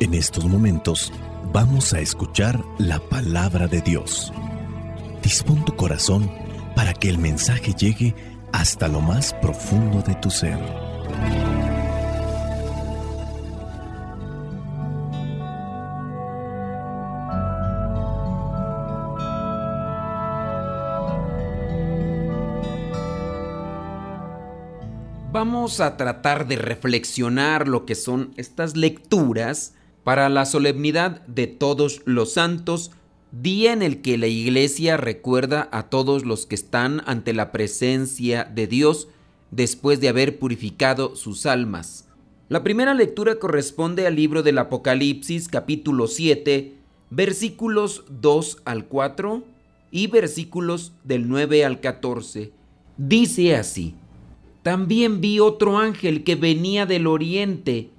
En estos momentos vamos a escuchar la palabra de Dios. Dispón tu corazón para que el mensaje llegue hasta lo más profundo de tu ser. Vamos a tratar de reflexionar lo que son estas lecturas para la solemnidad de todos los santos, día en el que la iglesia recuerda a todos los que están ante la presencia de Dios después de haber purificado sus almas. La primera lectura corresponde al libro del Apocalipsis capítulo 7, versículos 2 al 4 y versículos del 9 al 14. Dice así, También vi otro ángel que venía del oriente,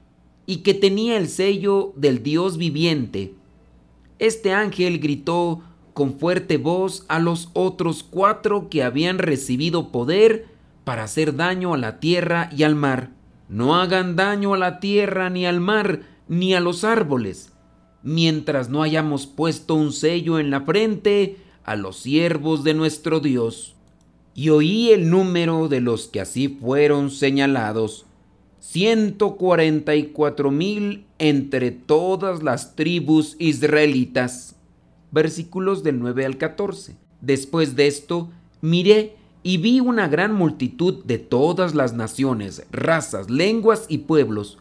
y que tenía el sello del Dios viviente. Este ángel gritó con fuerte voz a los otros cuatro que habían recibido poder para hacer daño a la tierra y al mar. No hagan daño a la tierra ni al mar ni a los árboles, mientras no hayamos puesto un sello en la frente a los siervos de nuestro Dios. Y oí el número de los que así fueron señalados 144 mil entre todas las tribus israelitas. Versículos del 9 al 14. Después de esto, miré y vi una gran multitud de todas las naciones, razas, lenguas y pueblos.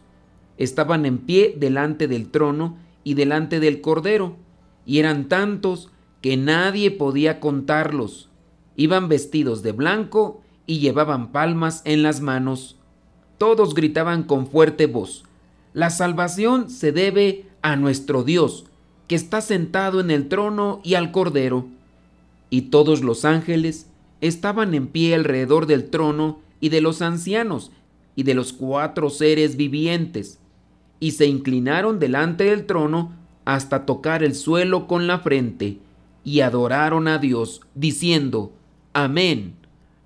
Estaban en pie delante del trono y delante del Cordero, y eran tantos que nadie podía contarlos. Iban vestidos de blanco y llevaban palmas en las manos todos gritaban con fuerte voz, la salvación se debe a nuestro Dios, que está sentado en el trono y al Cordero. Y todos los ángeles estaban en pie alrededor del trono y de los ancianos y de los cuatro seres vivientes, y se inclinaron delante del trono hasta tocar el suelo con la frente, y adoraron a Dios, diciendo, Amén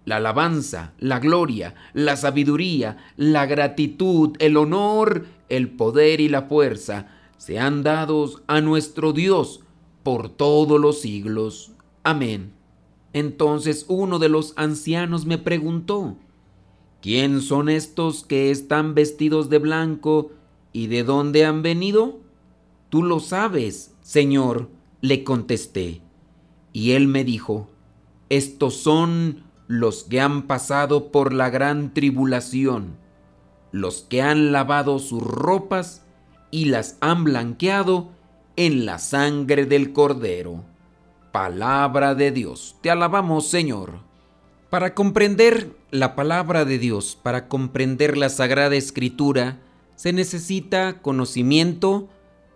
la alabanza, la gloria, la sabiduría, la gratitud, el honor, el poder y la fuerza sean dados a nuestro Dios por todos los siglos. Amén. Entonces uno de los ancianos me preguntó, ¿quién son estos que están vestidos de blanco y de dónde han venido? Tú lo sabes, Señor, le contesté. Y él me dijo, estos son los que han pasado por la gran tribulación, los que han lavado sus ropas y las han blanqueado en la sangre del Cordero. Palabra de Dios. Te alabamos, Señor. Para comprender la palabra de Dios, para comprender la Sagrada Escritura, se necesita conocimiento,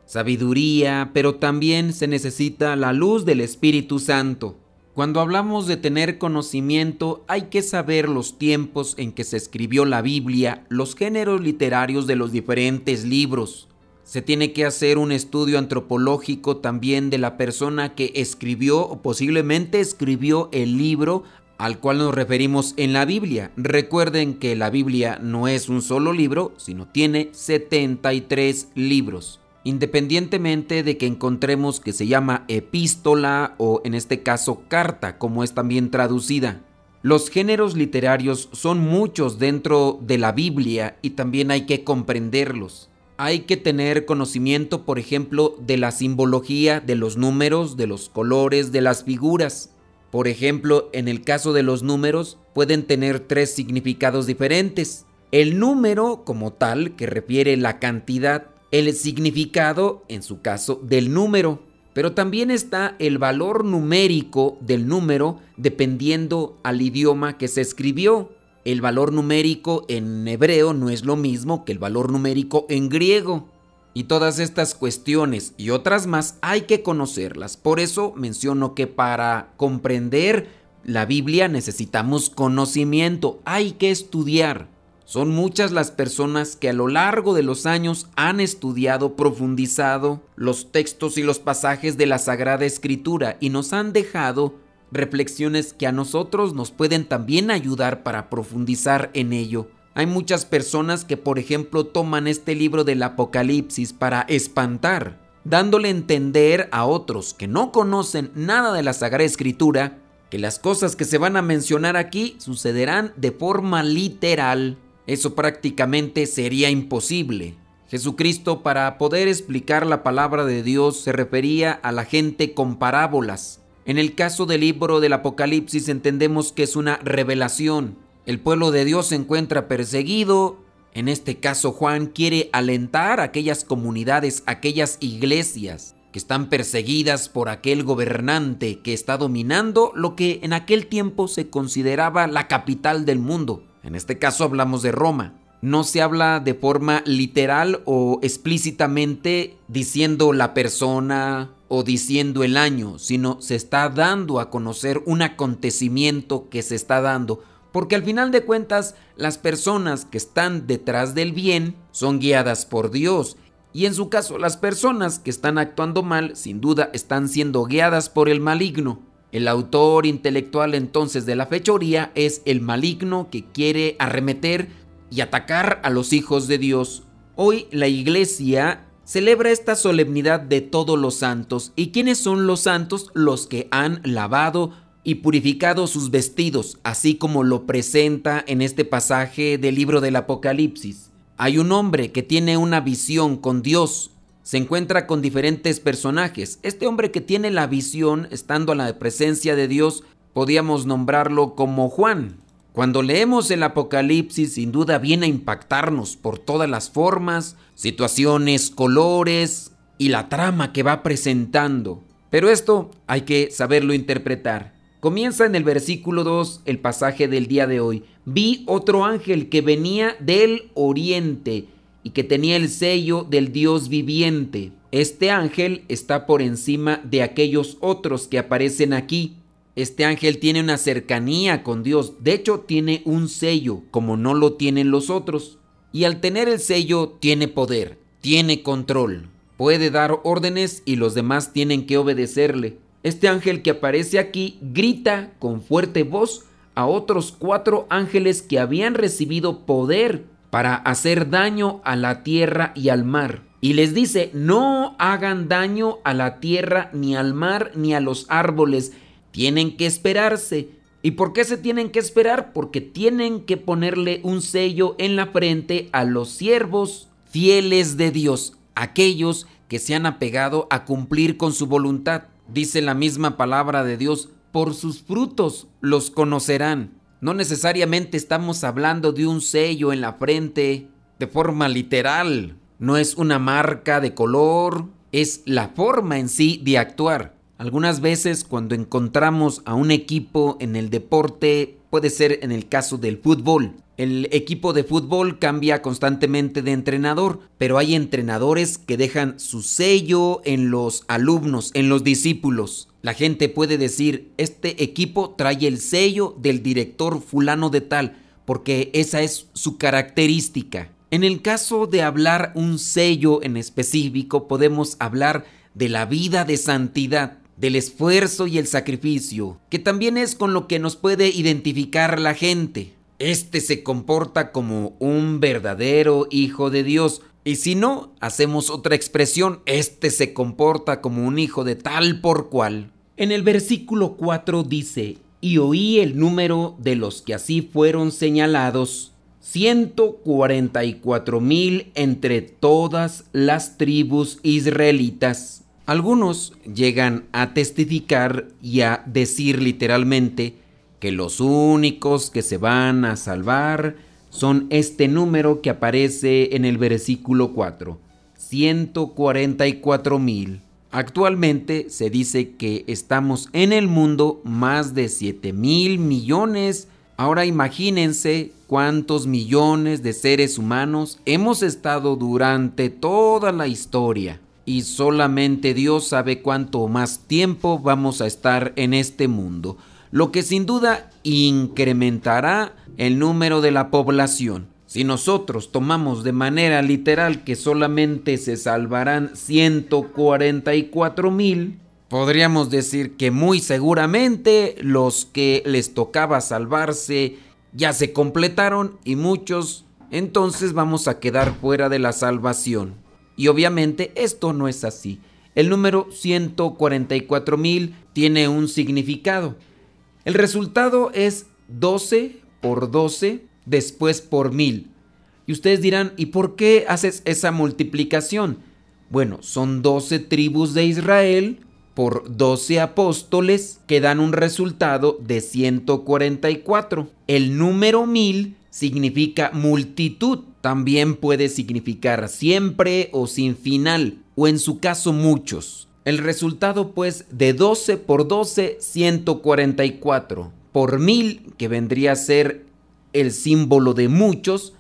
sabiduría, pero también se necesita la luz del Espíritu Santo. Cuando hablamos de tener conocimiento, hay que saber los tiempos en que se escribió la Biblia, los géneros literarios de los diferentes libros. Se tiene que hacer un estudio antropológico también de la persona que escribió o posiblemente escribió el libro al cual nos referimos en la Biblia. Recuerden que la Biblia no es un solo libro, sino tiene 73 libros independientemente de que encontremos que se llama epístola o en este caso carta, como es también traducida. Los géneros literarios son muchos dentro de la Biblia y también hay que comprenderlos. Hay que tener conocimiento, por ejemplo, de la simbología, de los números, de los colores, de las figuras. Por ejemplo, en el caso de los números pueden tener tres significados diferentes. El número como tal, que refiere la cantidad, el significado, en su caso, del número. Pero también está el valor numérico del número dependiendo al idioma que se escribió. El valor numérico en hebreo no es lo mismo que el valor numérico en griego. Y todas estas cuestiones y otras más hay que conocerlas. Por eso menciono que para comprender la Biblia necesitamos conocimiento, hay que estudiar. Son muchas las personas que a lo largo de los años han estudiado, profundizado los textos y los pasajes de la Sagrada Escritura y nos han dejado reflexiones que a nosotros nos pueden también ayudar para profundizar en ello. Hay muchas personas que, por ejemplo, toman este libro del Apocalipsis para espantar, dándole a entender a otros que no conocen nada de la Sagrada Escritura que las cosas que se van a mencionar aquí sucederán de forma literal. Eso prácticamente sería imposible. Jesucristo para poder explicar la palabra de Dios se refería a la gente con parábolas. En el caso del libro del Apocalipsis entendemos que es una revelación. El pueblo de Dios se encuentra perseguido. En este caso Juan quiere alentar a aquellas comunidades, aquellas iglesias que están perseguidas por aquel gobernante que está dominando lo que en aquel tiempo se consideraba la capital del mundo. En este caso hablamos de Roma. No se habla de forma literal o explícitamente diciendo la persona o diciendo el año, sino se está dando a conocer un acontecimiento que se está dando, porque al final de cuentas las personas que están detrás del bien son guiadas por Dios y en su caso, las personas que están actuando mal, sin duda, están siendo guiadas por el maligno. El autor intelectual entonces de la fechoría es el maligno que quiere arremeter y atacar a los hijos de Dios. Hoy la iglesia celebra esta solemnidad de todos los santos. ¿Y quiénes son los santos? Los que han lavado y purificado sus vestidos, así como lo presenta en este pasaje del libro del Apocalipsis. Hay un hombre que tiene una visión con Dios. Se encuentra con diferentes personajes. Este hombre que tiene la visión, estando a la presencia de Dios, podíamos nombrarlo como Juan. Cuando leemos el Apocalipsis, sin duda viene a impactarnos por todas las formas, situaciones, colores y la trama que va presentando. Pero esto hay que saberlo interpretar. Comienza en el versículo 2 el pasaje del día de hoy. Vi otro ángel que venía del oriente y que tenía el sello del Dios viviente. Este ángel está por encima de aquellos otros que aparecen aquí. Este ángel tiene una cercanía con Dios. De hecho, tiene un sello, como no lo tienen los otros. Y al tener el sello, tiene poder, tiene control. Puede dar órdenes y los demás tienen que obedecerle. Este ángel que aparece aquí grita con fuerte voz a otros cuatro ángeles que habían recibido poder para hacer daño a la tierra y al mar. Y les dice, no hagan daño a la tierra, ni al mar, ni a los árboles. Tienen que esperarse. ¿Y por qué se tienen que esperar? Porque tienen que ponerle un sello en la frente a los siervos fieles de Dios, aquellos que se han apegado a cumplir con su voluntad. Dice la misma palabra de Dios, por sus frutos los conocerán. No necesariamente estamos hablando de un sello en la frente de forma literal. No es una marca de color, es la forma en sí de actuar. Algunas veces cuando encontramos a un equipo en el deporte, puede ser en el caso del fútbol, el equipo de fútbol cambia constantemente de entrenador, pero hay entrenadores que dejan su sello en los alumnos, en los discípulos. La gente puede decir, este equipo trae el sello del director fulano de tal, porque esa es su característica. En el caso de hablar un sello en específico, podemos hablar de la vida de santidad, del esfuerzo y el sacrificio, que también es con lo que nos puede identificar la gente este se comporta como un verdadero hijo de Dios. Y si no, hacemos otra expresión, este se comporta como un hijo de tal por cual. En el versículo 4 dice, y oí el número de los que así fueron señalados, 144 mil entre todas las tribus israelitas. Algunos llegan a testificar y a decir literalmente, que los únicos que se van a salvar son este número que aparece en el versículo 4, 144 mil. Actualmente se dice que estamos en el mundo más de 7 mil millones. Ahora imagínense cuántos millones de seres humanos hemos estado durante toda la historia. Y solamente Dios sabe cuánto más tiempo vamos a estar en este mundo lo que sin duda incrementará el número de la población. Si nosotros tomamos de manera literal que solamente se salvarán 144 mil, podríamos decir que muy seguramente los que les tocaba salvarse ya se completaron y muchos entonces vamos a quedar fuera de la salvación. Y obviamente esto no es así. El número 144 mil tiene un significado. El resultado es 12 por 12, después por mil. Y ustedes dirán, ¿y por qué haces esa multiplicación? Bueno, son 12 tribus de Israel por 12 apóstoles que dan un resultado de 144. El número mil significa multitud. También puede significar siempre o sin final, o en su caso muchos. El resultado pues de 12 por 12, 144. Por mil, que vendría a ser el símbolo de muchos,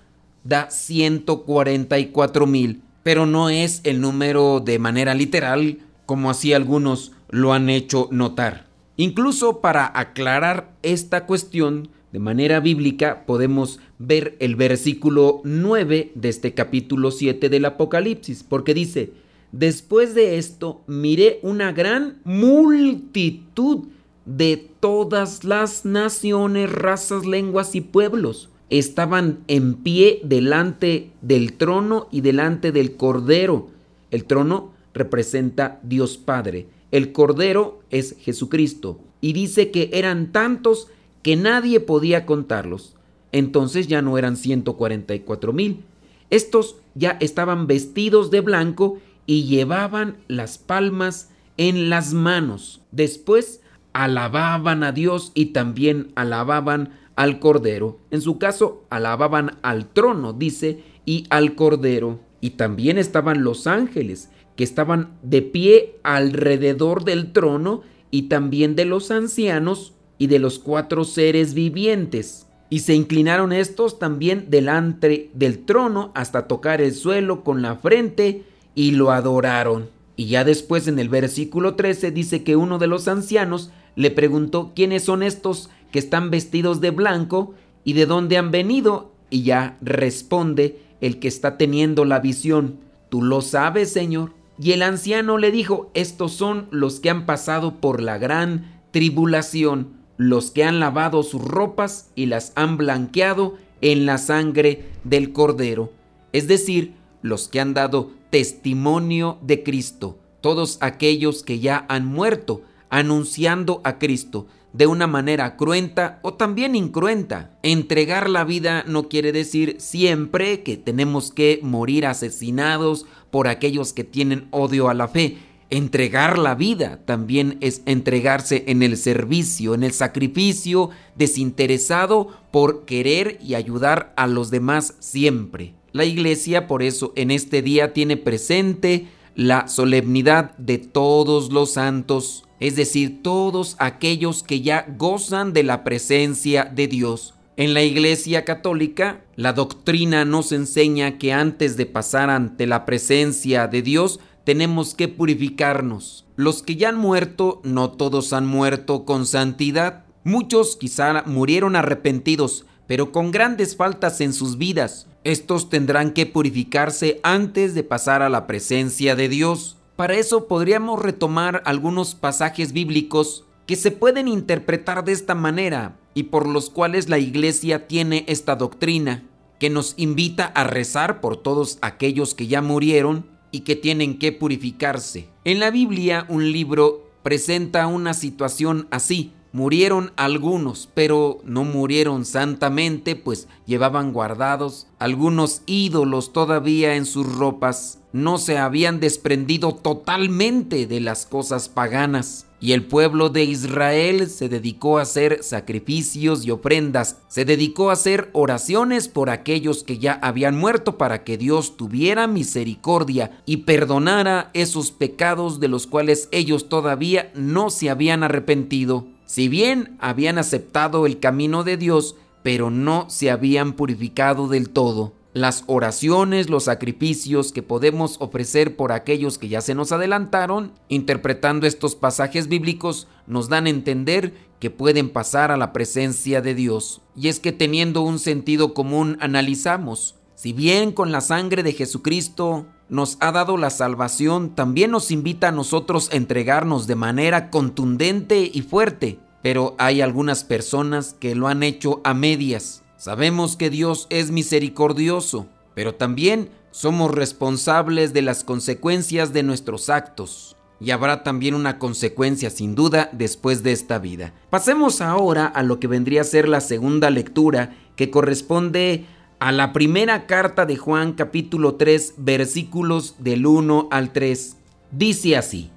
da 144 mil. Pero no es el número de manera literal como así algunos lo han hecho notar. Incluso para aclarar esta cuestión de manera bíblica podemos ver el versículo 9 de este capítulo 7 del Apocalipsis, porque dice, después de esto miré una gran multitud de todas las naciones, razas, lenguas y pueblos. Estaban en pie delante del trono y delante del Cordero. El trono representa Dios Padre. El Cordero es Jesucristo. Y dice que eran tantos que nadie podía contarlos. Entonces ya no eran 144 mil. Estos ya estaban vestidos de blanco y llevaban las palmas en las manos. Después alababan a Dios y también alababan al Cordero. En su caso, alababan al trono, dice, y al Cordero. Y también estaban los ángeles que estaban de pie alrededor del trono y también de los ancianos y de los cuatro seres vivientes. Y se inclinaron estos también delante del trono hasta tocar el suelo con la frente y lo adoraron. Y ya después en el versículo 13 dice que uno de los ancianos le preguntó quiénes son estos que están vestidos de blanco y de dónde han venido. Y ya responde el que está teniendo la visión. Tú lo sabes, Señor. Y el anciano le dijo, estos son los que han pasado por la gran tribulación, los que han lavado sus ropas y las han blanqueado en la sangre del cordero, es decir, los que han dado testimonio de Cristo, todos aquellos que ya han muerto anunciando a Cristo de una manera cruenta o también incruenta. Entregar la vida no quiere decir siempre que tenemos que morir asesinados por aquellos que tienen odio a la fe. Entregar la vida también es entregarse en el servicio, en el sacrificio desinteresado por querer y ayudar a los demás siempre. La iglesia por eso en este día tiene presente la solemnidad de todos los santos, es decir, todos aquellos que ya gozan de la presencia de Dios. En la Iglesia Católica, la doctrina nos enseña que antes de pasar ante la presencia de Dios, tenemos que purificarnos. Los que ya han muerto, no todos han muerto con santidad. Muchos quizá murieron arrepentidos, pero con grandes faltas en sus vidas. Estos tendrán que purificarse antes de pasar a la presencia de Dios. Para eso podríamos retomar algunos pasajes bíblicos que se pueden interpretar de esta manera y por los cuales la iglesia tiene esta doctrina, que nos invita a rezar por todos aquellos que ya murieron y que tienen que purificarse. En la Biblia un libro presenta una situación así. Murieron algunos, pero no murieron santamente, pues llevaban guardados algunos ídolos todavía en sus ropas. No se habían desprendido totalmente de las cosas paganas. Y el pueblo de Israel se dedicó a hacer sacrificios y ofrendas, se dedicó a hacer oraciones por aquellos que ya habían muerto para que Dios tuviera misericordia y perdonara esos pecados de los cuales ellos todavía no se habían arrepentido. Si bien habían aceptado el camino de Dios, pero no se habían purificado del todo las oraciones, los sacrificios que podemos ofrecer por aquellos que ya se nos adelantaron, interpretando estos pasajes bíblicos, nos dan a entender que pueden pasar a la presencia de Dios. Y es que teniendo un sentido común analizamos, si bien con la sangre de Jesucristo nos ha dado la salvación, también nos invita a nosotros a entregarnos de manera contundente y fuerte. Pero hay algunas personas que lo han hecho a medias Sabemos que Dios es misericordioso, pero también somos responsables de las consecuencias de nuestros actos. Y habrá también una consecuencia sin duda después de esta vida. Pasemos ahora a lo que vendría a ser la segunda lectura que corresponde a la primera carta de Juan capítulo 3 versículos del 1 al 3. Dice así,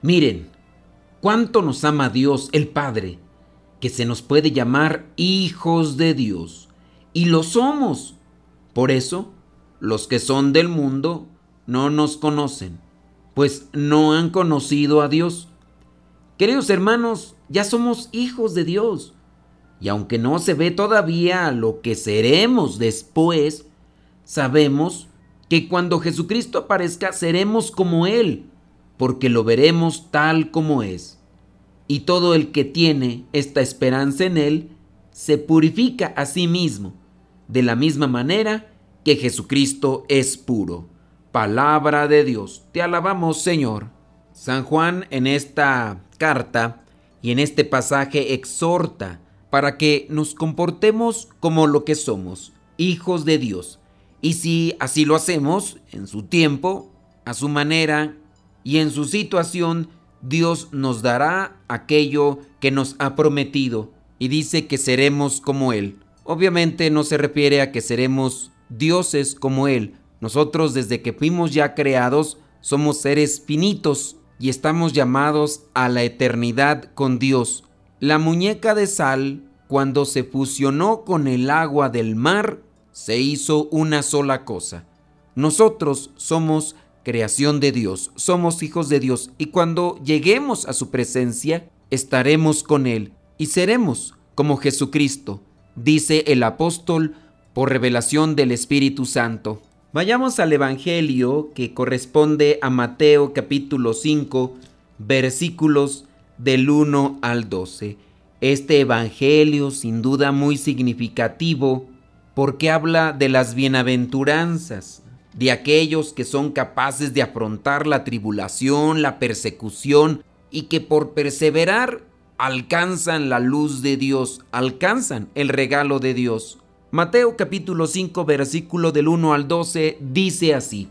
miren, cuánto nos ama Dios el Padre, que se nos puede llamar hijos de Dios. Y lo somos. Por eso, los que son del mundo no nos conocen, pues no han conocido a Dios. Queridos hermanos, ya somos hijos de Dios. Y aunque no se ve todavía lo que seremos después, sabemos que cuando Jesucristo aparezca seremos como Él, porque lo veremos tal como es. Y todo el que tiene esta esperanza en Él se purifica a sí mismo, de la misma manera que Jesucristo es puro. Palabra de Dios. Te alabamos, Señor. San Juan en esta carta y en este pasaje exhorta para que nos comportemos como lo que somos, hijos de Dios. Y si así lo hacemos, en su tiempo, a su manera y en su situación, Dios nos dará aquello que nos ha prometido y dice que seremos como Él. Obviamente no se refiere a que seremos dioses como Él. Nosotros desde que fuimos ya creados somos seres finitos y estamos llamados a la eternidad con Dios. La muñeca de sal, cuando se fusionó con el agua del mar, se hizo una sola cosa. Nosotros somos creación de Dios, somos hijos de Dios y cuando lleguemos a su presencia, estaremos con Él y seremos como Jesucristo, dice el apóstol por revelación del Espíritu Santo. Vayamos al Evangelio que corresponde a Mateo capítulo 5 versículos del 1 al 12. Este Evangelio sin duda muy significativo porque habla de las bienaventuranzas, de aquellos que son capaces de afrontar la tribulación, la persecución y que por perseverar alcanzan la luz de Dios, alcanzan el regalo de Dios. Mateo capítulo 5 versículo del 1 al 12 dice así.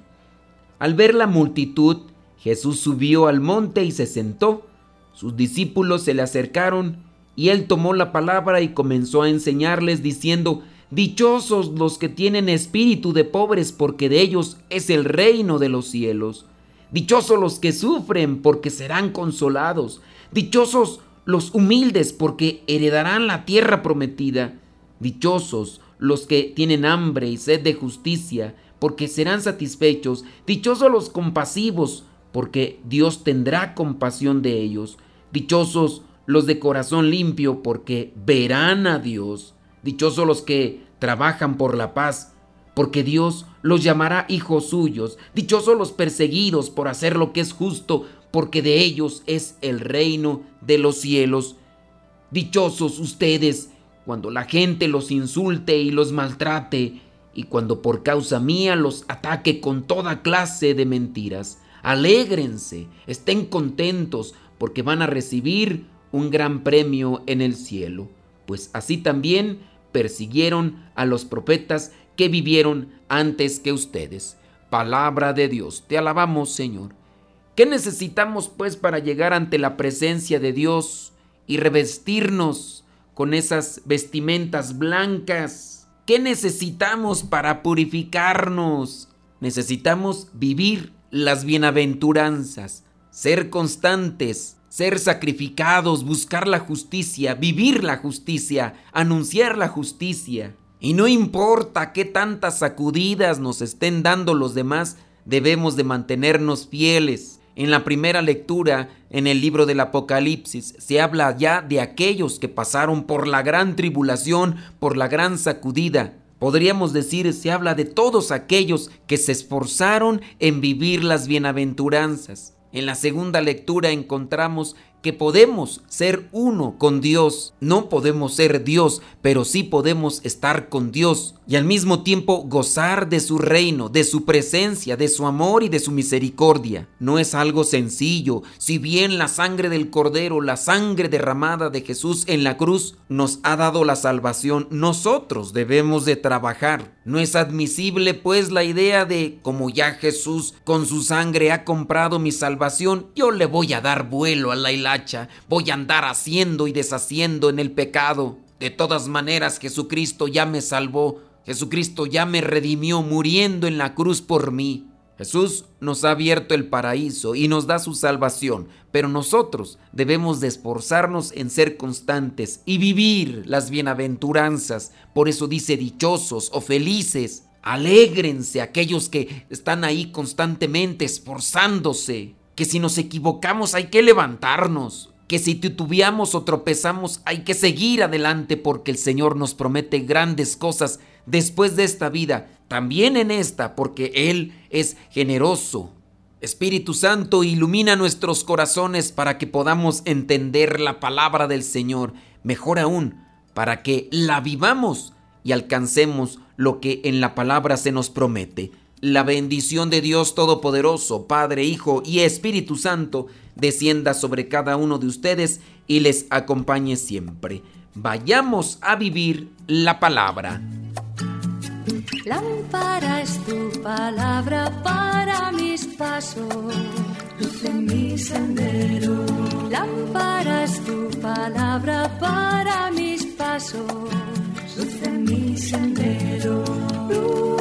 Al ver la multitud, Jesús subió al monte y se sentó. Sus discípulos se le acercaron y él tomó la palabra y comenzó a enseñarles diciendo, Dichosos los que tienen espíritu de pobres, porque de ellos es el reino de los cielos. Dichosos los que sufren, porque serán consolados. Dichosos los humildes, porque heredarán la tierra prometida. Dichosos los que tienen hambre y sed de justicia, porque serán satisfechos. Dichosos los compasivos, porque Dios tendrá compasión de ellos. Dichosos los de corazón limpio, porque verán a Dios. Dichosos los que trabajan por la paz, porque Dios los llamará hijos suyos. Dichosos los perseguidos por hacer lo que es justo, porque de ellos es el reino de los cielos. Dichosos ustedes cuando la gente los insulte y los maltrate, y cuando por causa mía los ataque con toda clase de mentiras. Alégrense, estén contentos, porque van a recibir un gran premio en el cielo, pues así también persiguieron a los profetas que vivieron antes que ustedes. Palabra de Dios, te alabamos Señor. ¿Qué necesitamos pues para llegar ante la presencia de Dios y revestirnos con esas vestimentas blancas. ¿Qué necesitamos para purificarnos? Necesitamos vivir las bienaventuranzas, ser constantes, ser sacrificados, buscar la justicia, vivir la justicia, anunciar la justicia. Y no importa qué tantas sacudidas nos estén dando los demás, debemos de mantenernos fieles, en la primera lectura en el libro del Apocalipsis se habla ya de aquellos que pasaron por la gran tribulación, por la gran sacudida. Podríamos decir, se habla de todos aquellos que se esforzaron en vivir las bienaventuranzas. En la segunda lectura encontramos que podemos ser uno con Dios. No podemos ser Dios, pero sí podemos estar con Dios y al mismo tiempo gozar de su reino, de su presencia, de su amor y de su misericordia. No es algo sencillo, si bien la sangre del Cordero, la sangre derramada de Jesús en la cruz nos ha dado la salvación, nosotros debemos de trabajar. No es admisible pues la idea de como ya Jesús con su sangre ha comprado mi salvación, yo le voy a dar vuelo a la voy a andar haciendo y deshaciendo en el pecado. De todas maneras Jesucristo ya me salvó, Jesucristo ya me redimió muriendo en la cruz por mí. Jesús nos ha abierto el paraíso y nos da su salvación, pero nosotros debemos de esforzarnos en ser constantes y vivir las bienaventuranzas. Por eso dice dichosos o felices. Alégrense aquellos que están ahí constantemente esforzándose. Que si nos equivocamos hay que levantarnos. Que si titubeamos o tropezamos hay que seguir adelante porque el Señor nos promete grandes cosas después de esta vida, también en esta, porque Él es generoso. Espíritu Santo, ilumina nuestros corazones para que podamos entender la palabra del Señor, mejor aún, para que la vivamos y alcancemos lo que en la palabra se nos promete. La bendición de Dios Todopoderoso, Padre, Hijo y Espíritu Santo, descienda sobre cada uno de ustedes y les acompañe siempre. Vayamos a vivir la palabra. Lámpara es tu palabra para mis pasos, luz en mi sendero. Lámpara es tu palabra para mis pasos, luz en mi sendero. Luz,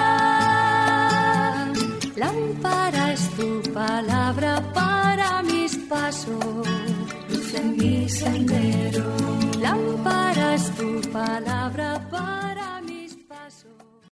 paso, luz en mi sendero, lámparas tu palabra